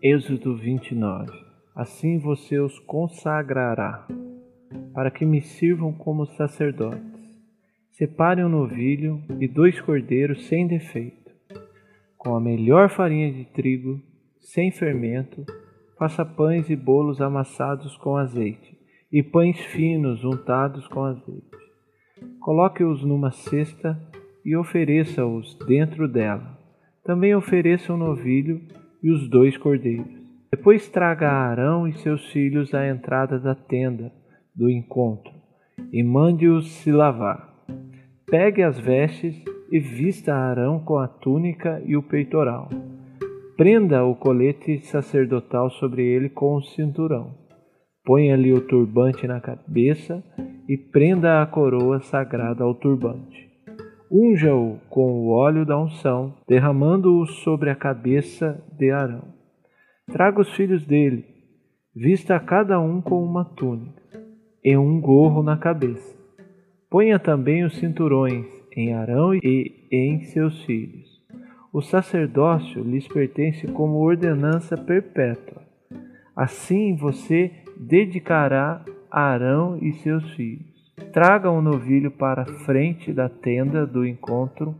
Êxodo 29 Assim você os consagrará, para que me sirvam como sacerdotes. Separe um novilho e dois cordeiros sem defeito. Com a melhor farinha de trigo, sem fermento, faça pães e bolos amassados com azeite, e pães finos untados com azeite. Coloque-os numa cesta e ofereça-os dentro dela. Também ofereça um novilho e os dois cordeiros. Depois traga Arão e seus filhos à entrada da tenda do encontro e mande-os se lavar. Pegue as vestes e vista Arão com a túnica e o peitoral. Prenda o colete sacerdotal sobre ele com o cinturão. Ponha-lhe o turbante na cabeça e prenda a coroa sagrada ao turbante. Unja-o com o óleo da unção, derramando-o sobre a cabeça de Arão. Traga os filhos dele, vista a cada um com uma túnica e um gorro na cabeça. Ponha também os cinturões em Arão e em seus filhos. O sacerdócio lhes pertence como ordenança perpétua. Assim você dedicará a Arão e seus filhos. Traga um novilho para a frente da tenda do encontro.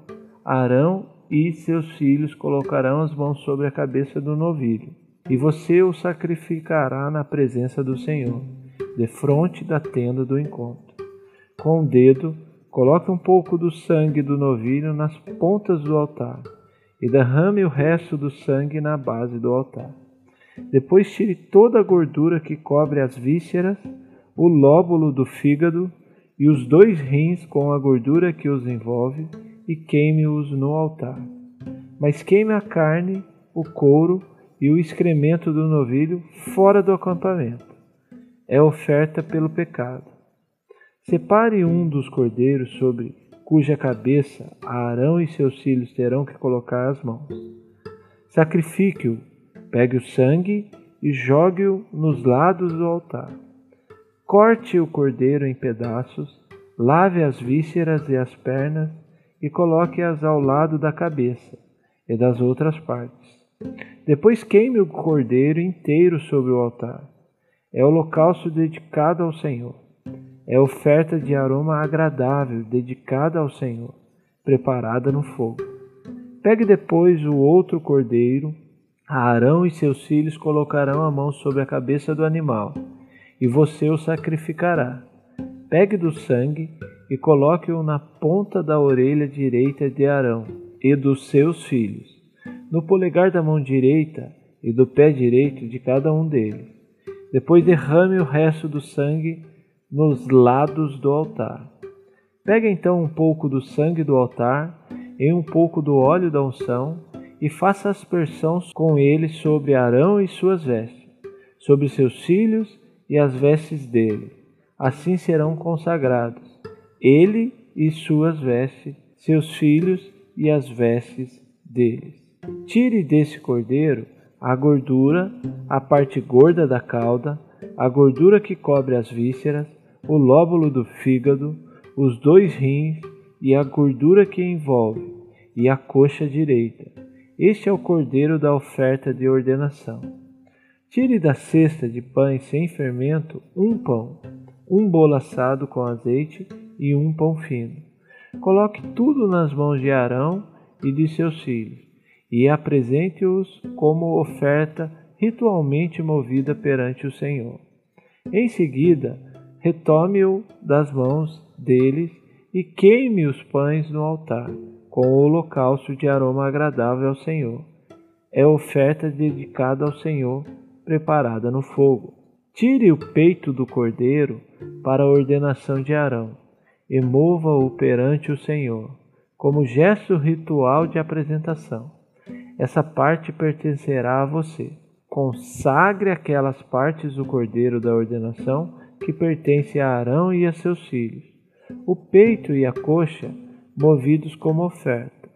Arão e seus filhos colocarão as mãos sobre a cabeça do novilho, e você o sacrificará na presença do Senhor, de frente da tenda do encontro. Com o dedo, coloque um pouco do sangue do novilho nas pontas do altar e derrame o resto do sangue na base do altar. Depois tire toda a gordura que cobre as vísceras, o lóbulo do fígado e os dois rins com a gordura que os envolve, e queime-os no altar. Mas queime a carne, o couro e o excremento do novilho fora do acampamento. É oferta pelo pecado. Separe um dos cordeiros sobre cuja cabeça Arão e seus filhos terão que colocar as mãos. Sacrifique-o, pegue o sangue e jogue-o nos lados do altar. Corte o cordeiro em pedaços, lave as vísceras e as pernas e coloque-as ao lado da cabeça e das outras partes. Depois queime o cordeiro inteiro sobre o altar. É holocausto dedicado ao Senhor. É oferta de aroma agradável dedicada ao Senhor, preparada no fogo. Pegue depois o outro cordeiro. Arão e seus filhos colocarão a mão sobre a cabeça do animal e você o sacrificará. Pegue do sangue e coloque-o na ponta da orelha direita de Arão e dos seus filhos, no polegar da mão direita e do pé direito de cada um deles. Depois derrame o resto do sangue nos lados do altar. Pegue então um pouco do sangue do altar e um pouco do óleo da unção e faça aspersão com ele sobre Arão e suas vestes, sobre seus filhos e as vestes dele. Assim serão consagrados ele e suas vestes, seus filhos e as vestes deles. Tire desse cordeiro a gordura, a parte gorda da cauda, a gordura que cobre as vísceras, o lóbulo do fígado, os dois rins e a gordura que envolve, e a coxa direita. Este é o cordeiro da oferta de ordenação. Tire da cesta de pães sem fermento um pão, um bolo assado com azeite e um pão fino. Coloque tudo nas mãos de Arão e de seus filhos, e apresente-os como oferta ritualmente movida perante o Senhor. Em seguida, retome-o das mãos deles e queime os pães no altar, com o holocausto de aroma agradável ao Senhor. É oferta dedicada ao Senhor preparada no fogo. Tire o peito do cordeiro para a ordenação de Arão e mova-o perante o Senhor, como gesto ritual de apresentação. Essa parte pertencerá a você. Consagre aquelas partes do cordeiro da ordenação que pertence a Arão e a seus filhos, o peito e a coxa movidos como oferta.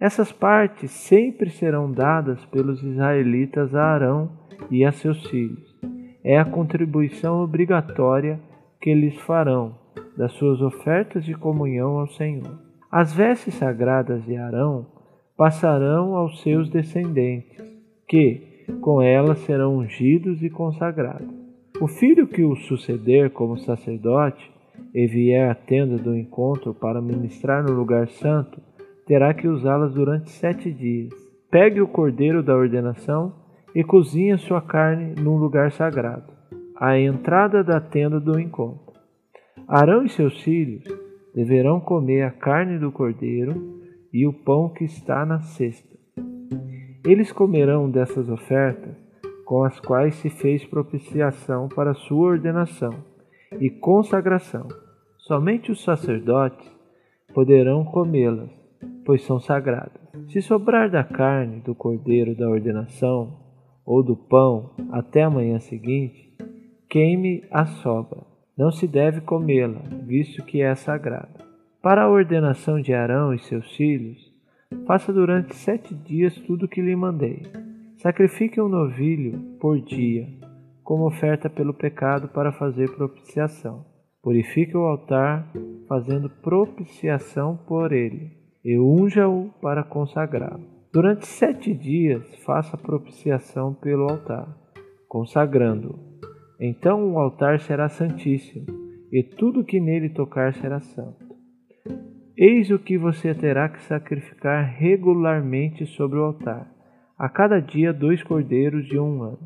Essas partes sempre serão dadas pelos israelitas a Arão e a seus filhos. É a contribuição obrigatória que lhes farão das suas ofertas de comunhão ao Senhor. As vestes sagradas de Arão passarão aos seus descendentes, que, com ela serão ungidos e consagrados. O filho que o suceder como sacerdote e vier à tenda do encontro para ministrar no lugar santo, terá que usá-las durante sete dias. Pegue o cordeiro da ordenação e cozinhe sua carne num lugar sagrado, à entrada da tenda do encontro. Arão e seus filhos deverão comer a carne do cordeiro e o pão que está na cesta. Eles comerão dessas ofertas com as quais se fez propiciação para sua ordenação e consagração. Somente os sacerdotes poderão comê-las, pois são sagradas. Se sobrar da carne do cordeiro da ordenação ou do pão até a manhã seguinte, queime a sobra. Não se deve comê-la, visto que é sagrada. Para a ordenação de Arão e seus filhos, faça durante sete dias tudo o que lhe mandei. Sacrifique um novilho por dia, como oferta pelo pecado para fazer propiciação. Purifique o altar, fazendo propiciação por ele, e unja-o para consagrá-lo. Durante sete dias faça propiciação pelo altar, consagrando-o. Então o altar será santíssimo, e tudo que nele tocar será santo. Eis o que você terá que sacrificar regularmente sobre o altar a cada dia dois cordeiros de um ano.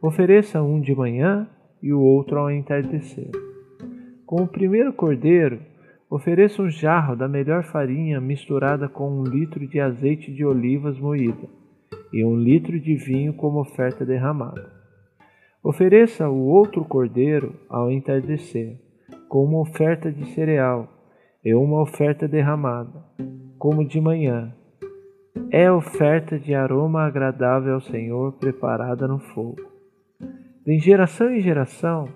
Ofereça um de manhã e o outro ao entardecer. Com o primeiro cordeiro, ofereça um jarro da melhor farinha misturada com um litro de azeite de olivas moída e um litro de vinho como oferta derramada. Ofereça o outro cordeiro ao entardecer, com uma oferta de cereal e uma oferta derramada, como de manhã, é oferta de aroma agradável ao Senhor preparada no fogo. De geração em geração,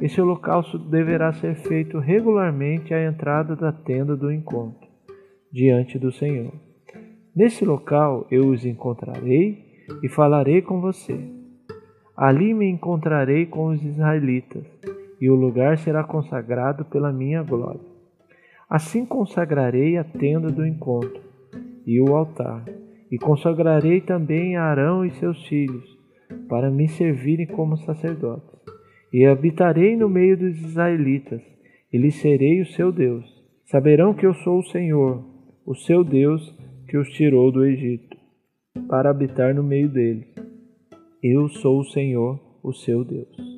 esse holocausto deverá ser feito regularmente à entrada da tenda do encontro, diante do Senhor. Nesse local eu os encontrarei e falarei com você. Ali me encontrarei com os israelitas, e o lugar será consagrado pela minha glória. Assim consagrarei a tenda do encontro e o altar. E consagrarei também Arão e seus filhos, para me servirem como sacerdotes. E habitarei no meio dos israelitas, e lhes serei o seu Deus. Saberão que eu sou o Senhor, o seu Deus, que os tirou do Egito, para habitar no meio deles. Eu sou o Senhor, o seu Deus.